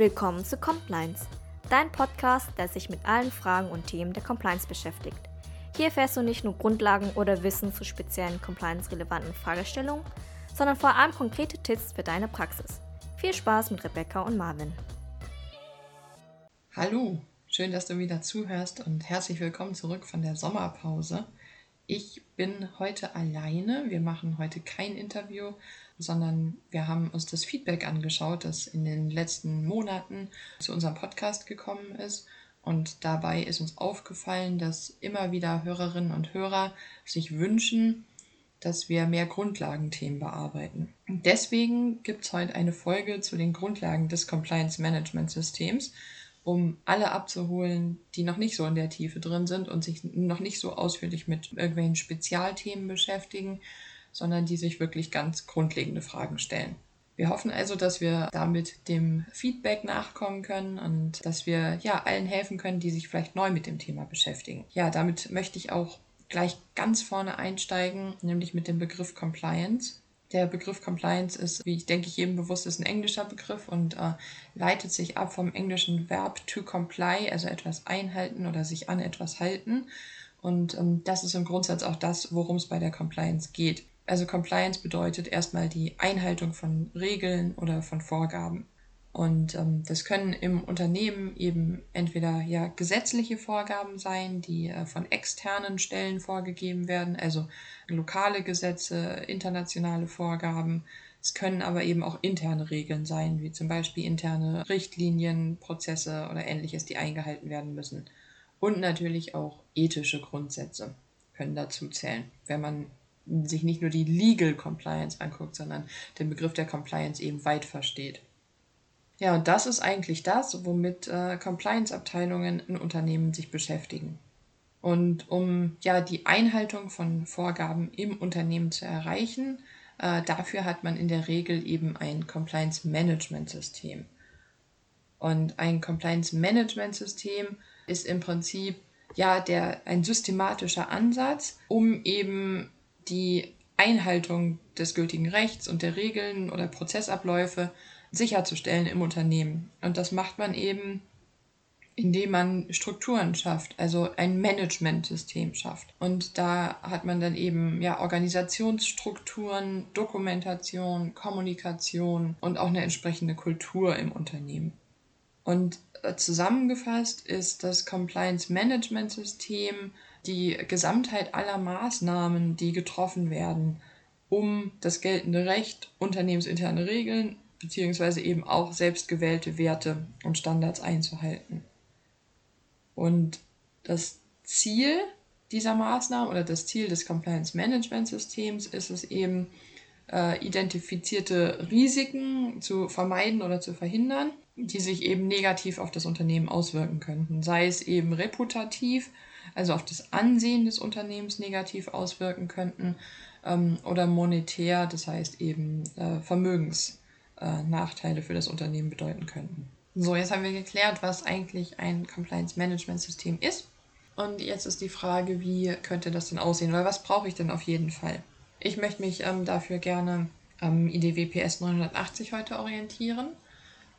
Willkommen zu Compliance, dein Podcast, der sich mit allen Fragen und Themen der Compliance beschäftigt. Hier erfährst du nicht nur Grundlagen oder Wissen zu speziellen compliance-relevanten Fragestellungen, sondern vor allem konkrete Tipps für deine Praxis. Viel Spaß mit Rebecca und Marvin. Hallo, schön, dass du wieder zuhörst und herzlich willkommen zurück von der Sommerpause. Ich bin heute alleine. Wir machen heute kein Interview, sondern wir haben uns das Feedback angeschaut, das in den letzten Monaten zu unserem Podcast gekommen ist. Und dabei ist uns aufgefallen, dass immer wieder Hörerinnen und Hörer sich wünschen, dass wir mehr Grundlagenthemen bearbeiten. Deswegen gibt es heute eine Folge zu den Grundlagen des Compliance Management Systems um alle abzuholen, die noch nicht so in der Tiefe drin sind und sich noch nicht so ausführlich mit irgendwelchen Spezialthemen beschäftigen, sondern die sich wirklich ganz grundlegende Fragen stellen. Wir hoffen also, dass wir damit dem Feedback nachkommen können und dass wir ja allen helfen können, die sich vielleicht neu mit dem Thema beschäftigen. Ja, damit möchte ich auch gleich ganz vorne einsteigen, nämlich mit dem Begriff Compliance. Der Begriff Compliance ist, wie ich denke, jedem bewusst ist, ein englischer Begriff und äh, leitet sich ab vom englischen Verb to comply, also etwas einhalten oder sich an etwas halten. Und ähm, das ist im Grundsatz auch das, worum es bei der Compliance geht. Also Compliance bedeutet erstmal die Einhaltung von Regeln oder von Vorgaben. Und ähm, das können im Unternehmen eben entweder ja gesetzliche Vorgaben sein, die äh, von externen Stellen vorgegeben werden, also lokale Gesetze, internationale Vorgaben. Es können aber eben auch interne Regeln sein, wie zum Beispiel interne Richtlinien, Prozesse oder ähnliches, die eingehalten werden müssen. Und natürlich auch ethische Grundsätze können dazu zählen, wenn man sich nicht nur die Legal Compliance anguckt, sondern den Begriff der Compliance eben weit versteht. Ja, und das ist eigentlich das, womit äh, Compliance-Abteilungen in Unternehmen sich beschäftigen. Und um ja die Einhaltung von Vorgaben im Unternehmen zu erreichen, äh, dafür hat man in der Regel eben ein Compliance Management System. Und ein Compliance Management System ist im Prinzip ja der ein systematischer Ansatz, um eben die Einhaltung des gültigen Rechts und der Regeln oder Prozessabläufe sicherzustellen im Unternehmen. Und das macht man eben, indem man Strukturen schafft, also ein Managementsystem schafft. Und da hat man dann eben ja Organisationsstrukturen, Dokumentation, Kommunikation und auch eine entsprechende Kultur im Unternehmen. Und zusammengefasst ist das Compliance Management System die Gesamtheit aller Maßnahmen, die getroffen werden, um das geltende Recht, unternehmensinterne Regeln beziehungsweise eben auch selbstgewählte Werte und Standards einzuhalten. Und das Ziel dieser Maßnahmen oder das Ziel des Compliance Management Systems ist es eben, äh, identifizierte Risiken zu vermeiden oder zu verhindern, die sich eben negativ auf das Unternehmen auswirken könnten. Sei es eben reputativ, also auf das Ansehen des Unternehmens negativ auswirken könnten, ähm, oder monetär, das heißt eben äh, Vermögens äh, Nachteile für das Unternehmen bedeuten könnten. So, jetzt haben wir geklärt, was eigentlich ein Compliance Management System ist. Und jetzt ist die Frage, wie könnte das denn aussehen oder was brauche ich denn auf jeden Fall? Ich möchte mich ähm, dafür gerne am IDWPS 980 heute orientieren.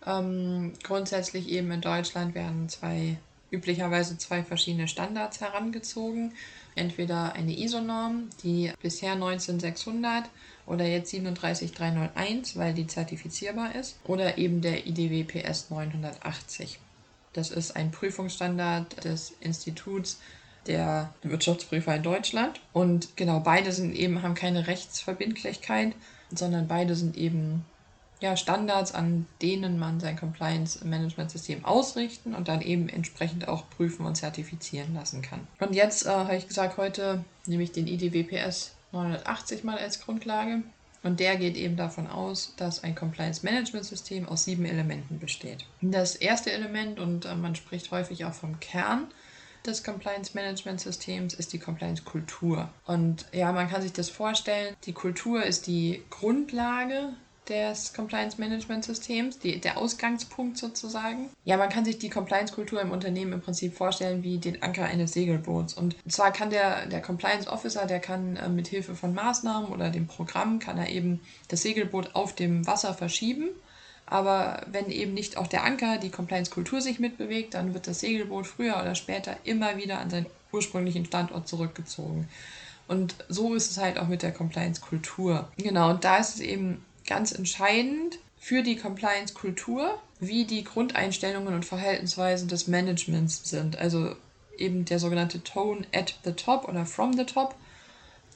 Ähm, grundsätzlich eben in Deutschland werden zwei, üblicherweise zwei verschiedene Standards herangezogen. Entweder eine ISO-Norm, die bisher 19600 oder jetzt 37301, weil die zertifizierbar ist, oder eben der IDW PS 980. Das ist ein Prüfungsstandard des Instituts der Wirtschaftsprüfer in Deutschland. Und genau, beide sind eben, haben keine Rechtsverbindlichkeit, sondern beide sind eben ja, Standards, an denen man sein Compliance-Management-System ausrichten und dann eben entsprechend auch prüfen und zertifizieren lassen kann. Und jetzt äh, habe ich gesagt, heute nehme ich den IDWPS 980 mal als Grundlage. Und der geht eben davon aus, dass ein Compliance Management System aus sieben Elementen besteht. Das erste Element, und äh, man spricht häufig auch vom Kern des Compliance Management Systems, ist die Compliance Kultur. Und ja, man kann sich das vorstellen, die Kultur ist die Grundlage des Compliance Management Systems, die, der Ausgangspunkt sozusagen. Ja, man kann sich die Compliance-Kultur im Unternehmen im Prinzip vorstellen wie den Anker eines Segelboots. Und zwar kann der, der Compliance Officer, der kann äh, mit Hilfe von Maßnahmen oder dem Programm, kann er eben das Segelboot auf dem Wasser verschieben. Aber wenn eben nicht auch der Anker, die Compliance-Kultur sich mitbewegt, dann wird das Segelboot früher oder später immer wieder an seinen ursprünglichen Standort zurückgezogen. Und so ist es halt auch mit der Compliance-Kultur. Genau, und da ist es eben ganz entscheidend für die Compliance-Kultur, wie die Grundeinstellungen und Verhaltensweisen des Managements sind. Also eben der sogenannte Tone at the top oder from the top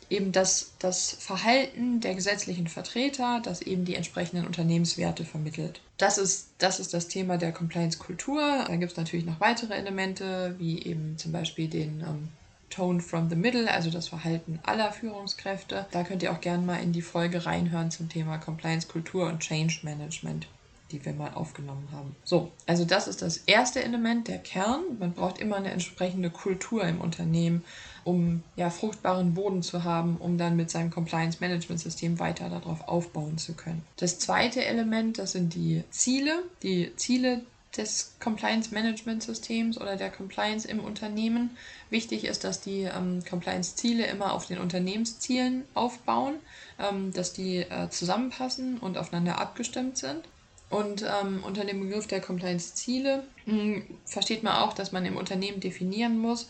eben das, das Verhalten der gesetzlichen Vertreter, das eben die entsprechenden Unternehmenswerte vermittelt. Das ist das, ist das Thema der Compliance-Kultur. Da gibt es natürlich noch weitere Elemente, wie eben zum Beispiel den ähm, Tone from the Middle, also das Verhalten aller Führungskräfte. Da könnt ihr auch gerne mal in die Folge reinhören zum Thema Compliance-Kultur und Change Management die wir mal aufgenommen haben. So, also das ist das erste Element, der Kern. Man braucht immer eine entsprechende Kultur im Unternehmen, um ja fruchtbaren Boden zu haben, um dann mit seinem Compliance Management System weiter darauf aufbauen zu können. Das zweite Element, das sind die Ziele, die Ziele des Compliance Management Systems oder der Compliance im Unternehmen. Wichtig ist, dass die ähm, Compliance-Ziele immer auf den Unternehmenszielen aufbauen, ähm, dass die äh, zusammenpassen und aufeinander abgestimmt sind. Und ähm, unter dem Begriff der Compliance-Ziele hm, versteht man auch, dass man im Unternehmen definieren muss,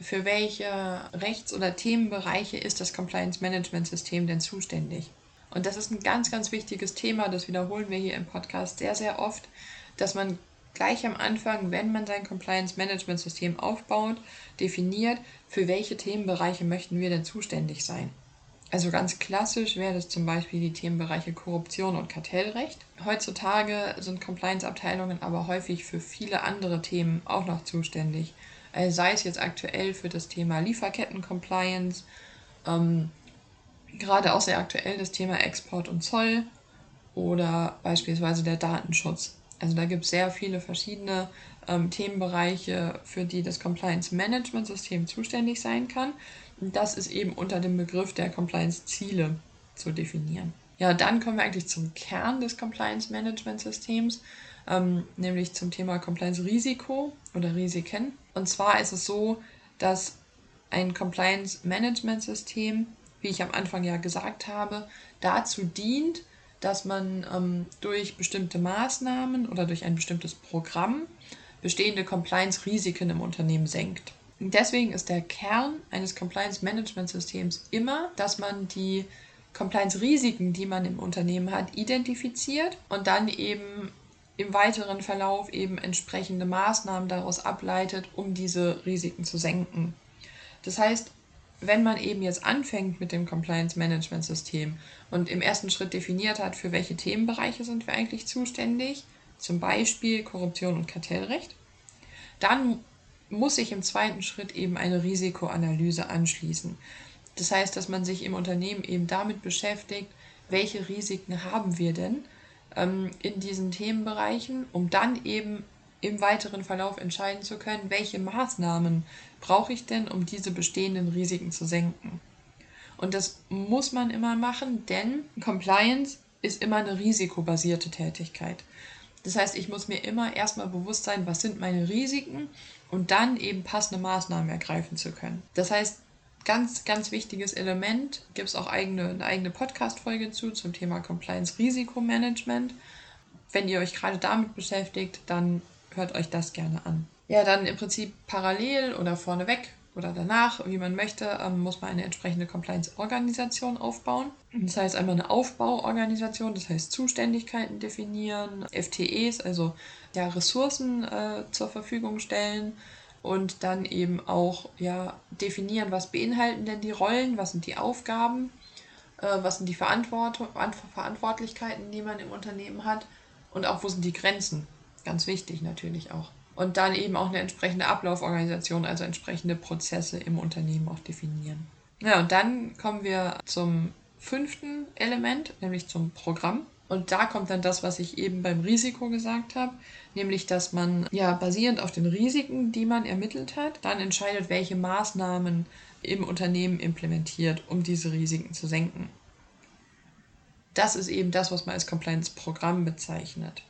für welche Rechts- oder Themenbereiche ist das Compliance-Management-System denn zuständig. Und das ist ein ganz, ganz wichtiges Thema, das wiederholen wir hier im Podcast sehr, sehr oft, dass man gleich am Anfang, wenn man sein Compliance-Management-System aufbaut, definiert, für welche Themenbereiche möchten wir denn zuständig sein. Also ganz klassisch wäre das zum Beispiel die Themenbereiche Korruption und Kartellrecht. Heutzutage sind Compliance-Abteilungen aber häufig für viele andere Themen auch noch zuständig. Also sei es jetzt aktuell für das Thema Lieferketten-Compliance, ähm, gerade auch sehr aktuell das Thema Export und Zoll oder beispielsweise der Datenschutz. Also da gibt es sehr viele verschiedene ähm, Themenbereiche, für die das Compliance-Management-System zuständig sein kann. Und das ist eben unter dem Begriff der Compliance-Ziele zu definieren. Ja, dann kommen wir eigentlich zum Kern des Compliance-Management-Systems, ähm, nämlich zum Thema Compliance-Risiko oder Risiken. Und zwar ist es so, dass ein Compliance-Management-System, wie ich am Anfang ja gesagt habe, dazu dient, dass man ähm, durch bestimmte Maßnahmen oder durch ein bestimmtes Programm bestehende Compliance-Risiken im Unternehmen senkt. Deswegen ist der Kern eines Compliance-Management-Systems immer, dass man die Compliance-Risiken, die man im Unternehmen hat, identifiziert und dann eben im weiteren Verlauf eben entsprechende Maßnahmen daraus ableitet, um diese Risiken zu senken. Das heißt, wenn man eben jetzt anfängt mit dem Compliance Management System und im ersten Schritt definiert hat, für welche Themenbereiche sind wir eigentlich zuständig, zum Beispiel Korruption und Kartellrecht, dann muss sich im zweiten Schritt eben eine Risikoanalyse anschließen. Das heißt, dass man sich im Unternehmen eben damit beschäftigt, welche Risiken haben wir denn ähm, in diesen Themenbereichen, um dann eben im weiteren Verlauf entscheiden zu können, welche Maßnahmen brauche ich denn, um diese bestehenden Risiken zu senken. Und das muss man immer machen, denn Compliance ist immer eine risikobasierte Tätigkeit. Das heißt, ich muss mir immer erstmal bewusst sein, was sind meine Risiken und dann eben passende Maßnahmen ergreifen zu können. Das heißt, ganz, ganz wichtiges Element, gibt es auch eigene, eine eigene Podcast-Folge zu zum Thema Compliance-Risikomanagement. Wenn ihr euch gerade damit beschäftigt, dann hört euch das gerne an. Ja, dann im Prinzip parallel oder vorneweg oder danach, wie man möchte, ähm, muss man eine entsprechende Compliance-Organisation aufbauen. Das heißt einmal eine Aufbauorganisation, das heißt Zuständigkeiten definieren, FTEs, also ja, Ressourcen äh, zur Verfügung stellen und dann eben auch ja, definieren, was beinhalten denn die Rollen, was sind die Aufgaben, äh, was sind die Verantwortung, Verantwortlichkeiten, die man im Unternehmen hat und auch wo sind die Grenzen. Ganz wichtig natürlich auch. Und dann eben auch eine entsprechende Ablauforganisation, also entsprechende Prozesse im Unternehmen auch definieren. Ja, und dann kommen wir zum fünften Element, nämlich zum Programm. Und da kommt dann das, was ich eben beim Risiko gesagt habe, nämlich dass man ja basierend auf den Risiken, die man ermittelt hat, dann entscheidet, welche Maßnahmen im Unternehmen implementiert, um diese Risiken zu senken. Das ist eben das, was man als Compliance-Programm bezeichnet.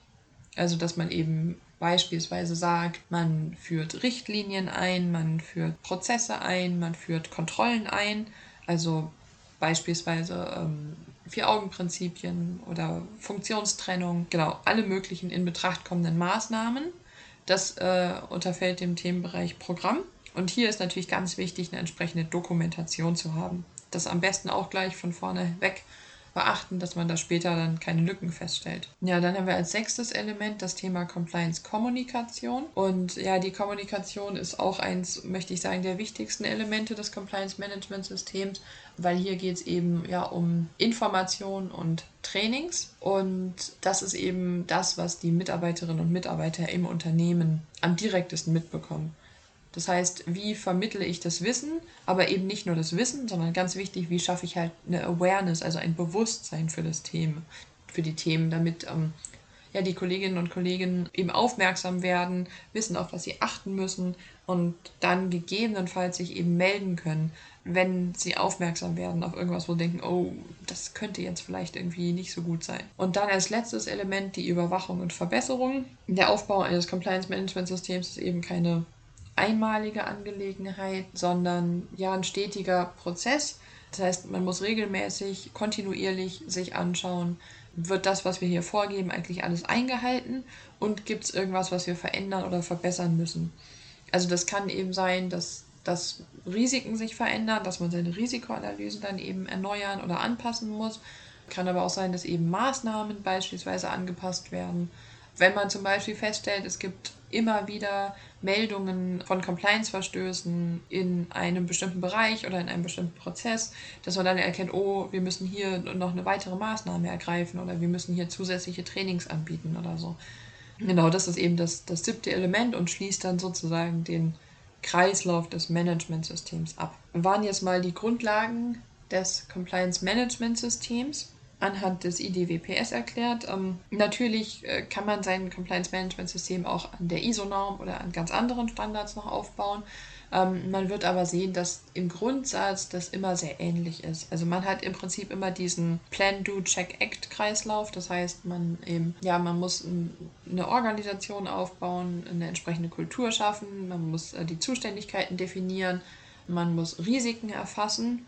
Also, dass man eben beispielsweise sagt, man führt Richtlinien ein, man führt Prozesse ein, man führt Kontrollen ein. Also beispielsweise ähm, Vier-Augen-Prinzipien oder Funktionstrennung, genau, alle möglichen in Betracht kommenden Maßnahmen. Das äh, unterfällt dem Themenbereich Programm. Und hier ist natürlich ganz wichtig, eine entsprechende Dokumentation zu haben. Das am besten auch gleich von vorne weg beachten, dass man da später dann keine Lücken feststellt. Ja, dann haben wir als sechstes Element das Thema Compliance-Kommunikation. Und ja, die Kommunikation ist auch eins, möchte ich sagen, der wichtigsten Elemente des Compliance-Management-Systems, weil hier geht es eben ja um Information und Trainings. Und das ist eben das, was die Mitarbeiterinnen und Mitarbeiter im Unternehmen am direktesten mitbekommen. Das heißt, wie vermittle ich das Wissen, aber eben nicht nur das Wissen, sondern ganz wichtig, wie schaffe ich halt eine Awareness, also ein Bewusstsein für das Thema, für die Themen, damit ähm, ja, die Kolleginnen und Kollegen eben aufmerksam werden, wissen, auf was sie achten müssen und dann gegebenenfalls sich eben melden können, wenn sie aufmerksam werden auf irgendwas, wo sie denken, oh, das könnte jetzt vielleicht irgendwie nicht so gut sein. Und dann als letztes Element die Überwachung und Verbesserung. Der Aufbau eines Compliance Management Systems ist eben keine einmalige Angelegenheit, sondern ja ein stetiger Prozess. Das heißt, man muss regelmäßig, kontinuierlich sich anschauen, wird das, was wir hier vorgeben, eigentlich alles eingehalten und gibt es irgendwas, was wir verändern oder verbessern müssen. Also das kann eben sein, dass, dass Risiken sich verändern, dass man seine Risikoanalyse dann eben erneuern oder anpassen muss. Kann aber auch sein, dass eben Maßnahmen beispielsweise angepasst werden. Wenn man zum Beispiel feststellt, es gibt immer wieder Meldungen von Compliance-Verstößen in einem bestimmten Bereich oder in einem bestimmten Prozess, dass man dann erkennt, oh, wir müssen hier noch eine weitere Maßnahme ergreifen oder wir müssen hier zusätzliche Trainings anbieten oder so. Genau, das ist eben das, das siebte Element und schließt dann sozusagen den Kreislauf des Managementsystems ab. Waren jetzt mal die Grundlagen des Compliance Management Systems anhand des IDWPS erklärt. Ähm, natürlich äh, kann man sein Compliance Management System auch an der ISO-Norm oder an ganz anderen Standards noch aufbauen. Ähm, man wird aber sehen, dass im Grundsatz das immer sehr ähnlich ist. Also man hat im Prinzip immer diesen Plan, Do, Check, Act Kreislauf. Das heißt, man eben, ja, man muss eine Organisation aufbauen, eine entsprechende Kultur schaffen, man muss äh, die Zuständigkeiten definieren, man muss Risiken erfassen.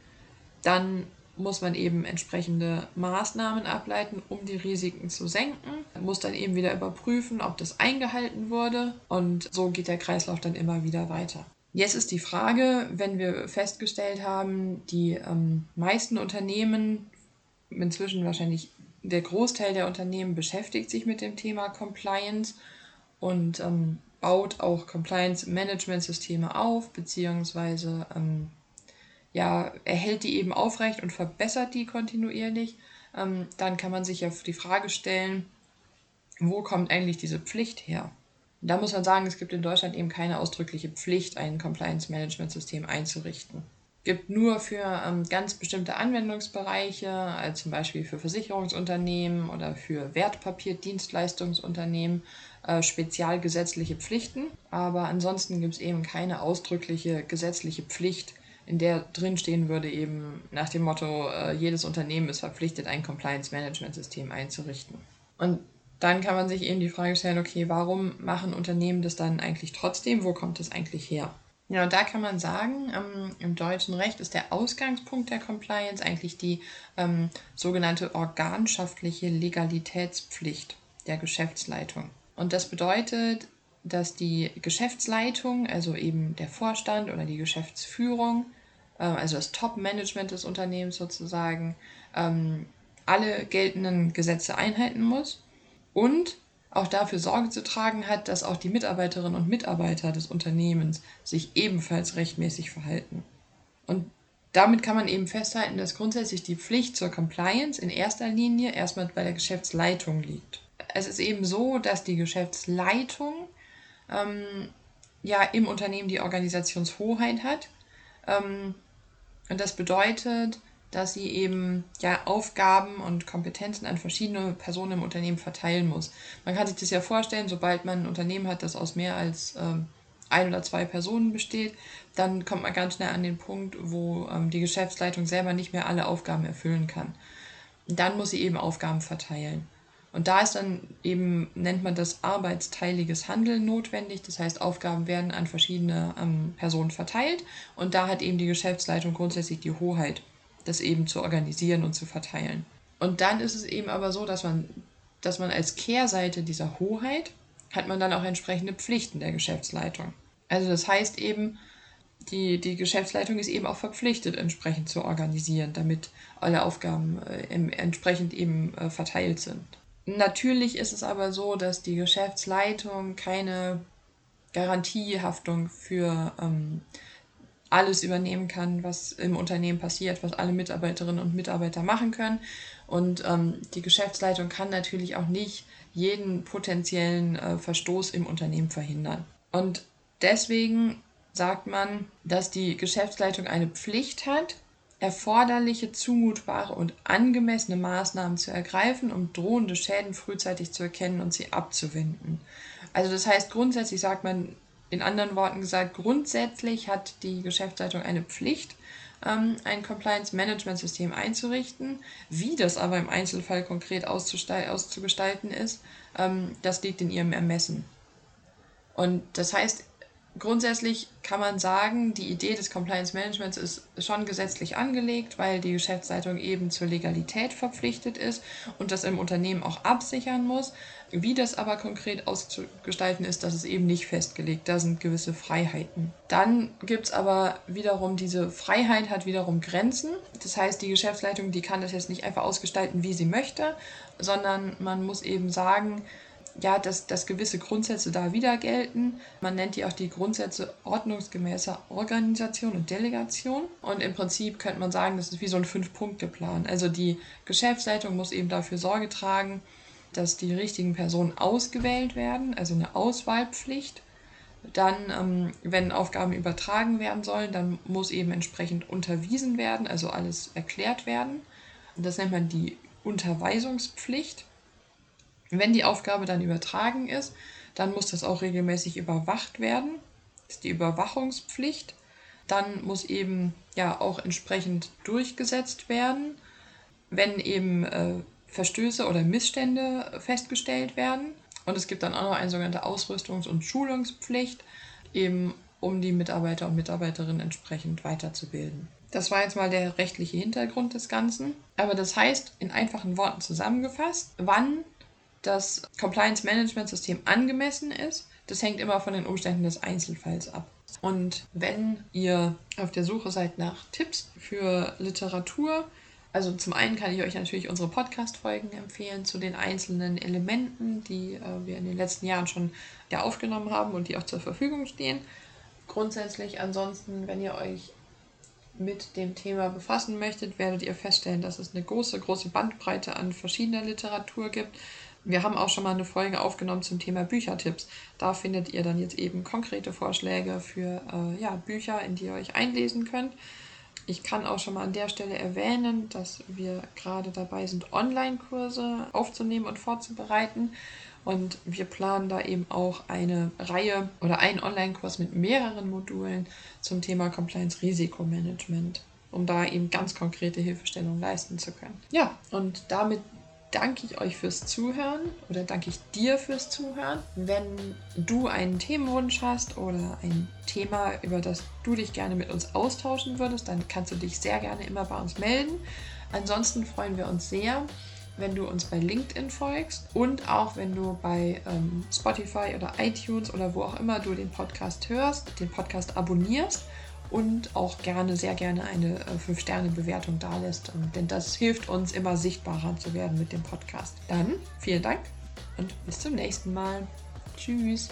Dann muss man eben entsprechende Maßnahmen ableiten, um die Risiken zu senken. Man muss dann eben wieder überprüfen, ob das eingehalten wurde und so geht der Kreislauf dann immer wieder weiter. Jetzt ist die Frage, wenn wir festgestellt haben, die ähm, meisten Unternehmen, inzwischen wahrscheinlich der Großteil der Unternehmen beschäftigt sich mit dem Thema Compliance und ähm, baut auch Compliance-Management-Systeme auf, beziehungsweise ähm, ja, erhält die eben aufrecht und verbessert die kontinuierlich, ähm, dann kann man sich ja die Frage stellen, wo kommt eigentlich diese Pflicht her? Da muss man sagen, es gibt in Deutschland eben keine ausdrückliche Pflicht, ein Compliance-Management-System einzurichten. Es gibt nur für ähm, ganz bestimmte Anwendungsbereiche, also zum Beispiel für Versicherungsunternehmen oder für Wertpapierdienstleistungsunternehmen, äh, spezialgesetzliche Pflichten. Aber ansonsten gibt es eben keine ausdrückliche gesetzliche Pflicht, in der drin stehen würde, eben nach dem Motto, äh, jedes Unternehmen ist verpflichtet, ein Compliance-Management-System einzurichten. Und dann kann man sich eben die Frage stellen, okay, warum machen Unternehmen das dann eigentlich trotzdem? Wo kommt das eigentlich her? Ja, und da kann man sagen, ähm, im deutschen Recht ist der Ausgangspunkt der Compliance eigentlich die ähm, sogenannte organschaftliche Legalitätspflicht der Geschäftsleitung. Und das bedeutet, dass die Geschäftsleitung, also eben der Vorstand oder die Geschäftsführung, äh, also das Top-Management des Unternehmens sozusagen, ähm, alle geltenden Gesetze einhalten muss und auch dafür Sorge zu tragen hat, dass auch die Mitarbeiterinnen und Mitarbeiter des Unternehmens sich ebenfalls rechtmäßig verhalten. Und damit kann man eben festhalten, dass grundsätzlich die Pflicht zur Compliance in erster Linie erstmal bei der Geschäftsleitung liegt. Es ist eben so, dass die Geschäftsleitung ähm, ja im Unternehmen die Organisationshoheit hat. Ähm, und das bedeutet, dass sie eben ja Aufgaben und Kompetenzen an verschiedene Personen im Unternehmen verteilen muss. Man kann sich das ja vorstellen, sobald man ein Unternehmen hat, das aus mehr als ähm, ein oder zwei Personen besteht, dann kommt man ganz schnell an den Punkt, wo ähm, die Geschäftsleitung selber nicht mehr alle Aufgaben erfüllen kann. dann muss sie eben Aufgaben verteilen. Und da ist dann eben, nennt man das arbeitsteiliges Handeln notwendig. Das heißt, Aufgaben werden an verschiedene ähm, Personen verteilt und da hat eben die Geschäftsleitung grundsätzlich die Hoheit, das eben zu organisieren und zu verteilen. Und dann ist es eben aber so, dass man, dass man als Kehrseite dieser Hoheit hat man dann auch entsprechende Pflichten der Geschäftsleitung. Also das heißt eben, die, die Geschäftsleitung ist eben auch verpflichtet, entsprechend zu organisieren, damit alle Aufgaben äh, entsprechend eben äh, verteilt sind. Natürlich ist es aber so, dass die Geschäftsleitung keine Garantiehaftung für ähm, alles übernehmen kann, was im Unternehmen passiert, was alle Mitarbeiterinnen und Mitarbeiter machen können. Und ähm, die Geschäftsleitung kann natürlich auch nicht jeden potenziellen äh, Verstoß im Unternehmen verhindern. Und deswegen sagt man, dass die Geschäftsleitung eine Pflicht hat, erforderliche, zumutbare und angemessene Maßnahmen zu ergreifen, um drohende Schäden frühzeitig zu erkennen und sie abzuwenden. Also das heißt, grundsätzlich sagt man, in anderen Worten gesagt, grundsätzlich hat die Geschäftsleitung eine Pflicht, ähm, ein Compliance-Management-System einzurichten. Wie das aber im Einzelfall konkret auszugestalten ist, ähm, das liegt in ihrem Ermessen. Und das heißt, grundsätzlich kann man sagen, die Idee des Compliance Managements ist schon gesetzlich angelegt, weil die Geschäftsleitung eben zur Legalität verpflichtet ist und das im Unternehmen auch absichern muss. Wie das aber konkret auszugestalten ist, das ist eben nicht festgelegt. Da sind gewisse Freiheiten. Dann gibt es aber wiederum, diese Freiheit hat wiederum Grenzen. Das heißt, die Geschäftsleitung, die kann das jetzt nicht einfach ausgestalten, wie sie möchte, sondern man muss eben sagen, ja, dass, dass gewisse Grundsätze da wieder gelten. Man nennt die auch die Grundsätze ordnungsgemäßer Organisation und Delegation. Und im Prinzip könnte man sagen, das ist wie so ein Fünf-Punkte-Plan. Also die Geschäftsleitung muss eben dafür Sorge tragen, dass die richtigen Personen ausgewählt werden, also eine Auswahlpflicht. Dann, ähm, wenn Aufgaben übertragen werden sollen, dann muss eben entsprechend unterwiesen werden, also alles erklärt werden. Das nennt man die Unterweisungspflicht. Wenn die Aufgabe dann übertragen ist, dann muss das auch regelmäßig überwacht werden. Das ist die Überwachungspflicht. Dann muss eben ja auch entsprechend durchgesetzt werden, wenn eben äh, Verstöße oder Missstände festgestellt werden. Und es gibt dann auch noch eine sogenannte Ausrüstungs- und Schulungspflicht, eben um die Mitarbeiter und Mitarbeiterinnen entsprechend weiterzubilden. Das war jetzt mal der rechtliche Hintergrund des Ganzen. Aber das heißt, in einfachen Worten zusammengefasst, wann das Compliance Management System angemessen ist, das hängt immer von den Umständen des Einzelfalls ab. Und wenn ihr auf der Suche seid nach Tipps für Literatur, also zum einen kann ich euch natürlich unsere Podcast-Folgen empfehlen zu den einzelnen Elementen, die äh, wir in den letzten Jahren schon ja, aufgenommen haben und die auch zur Verfügung stehen. Grundsätzlich ansonsten, wenn ihr euch mit dem Thema befassen möchtet, werdet ihr feststellen, dass es eine große, große Bandbreite an verschiedener Literatur gibt. Wir haben auch schon mal eine Folge aufgenommen zum Thema Büchertipps. Da findet ihr dann jetzt eben konkrete Vorschläge für äh, ja, Bücher, in die ihr euch einlesen könnt. Ich kann auch schon mal an der Stelle erwähnen, dass wir gerade dabei sind, Online-Kurse aufzunehmen und vorzubereiten. Und wir planen da eben auch eine Reihe oder einen Online-Kurs mit mehreren Modulen zum Thema Compliance-Risikomanagement, um da eben ganz konkrete Hilfestellung leisten zu können. Ja, und damit danke ich euch fürs Zuhören oder danke ich dir fürs Zuhören. Wenn du einen Themenwunsch hast oder ein Thema, über das du dich gerne mit uns austauschen würdest, dann kannst du dich sehr gerne immer bei uns melden. Ansonsten freuen wir uns sehr, wenn du uns bei LinkedIn folgst und auch wenn du bei ähm, Spotify oder iTunes oder wo auch immer du den Podcast hörst, den Podcast abonnierst und auch gerne, sehr gerne eine 5-Sterne-Bewertung äh, da lässt. Denn das hilft uns immer sichtbarer zu werden mit dem Podcast. Dann vielen Dank und bis zum nächsten Mal. Tschüss.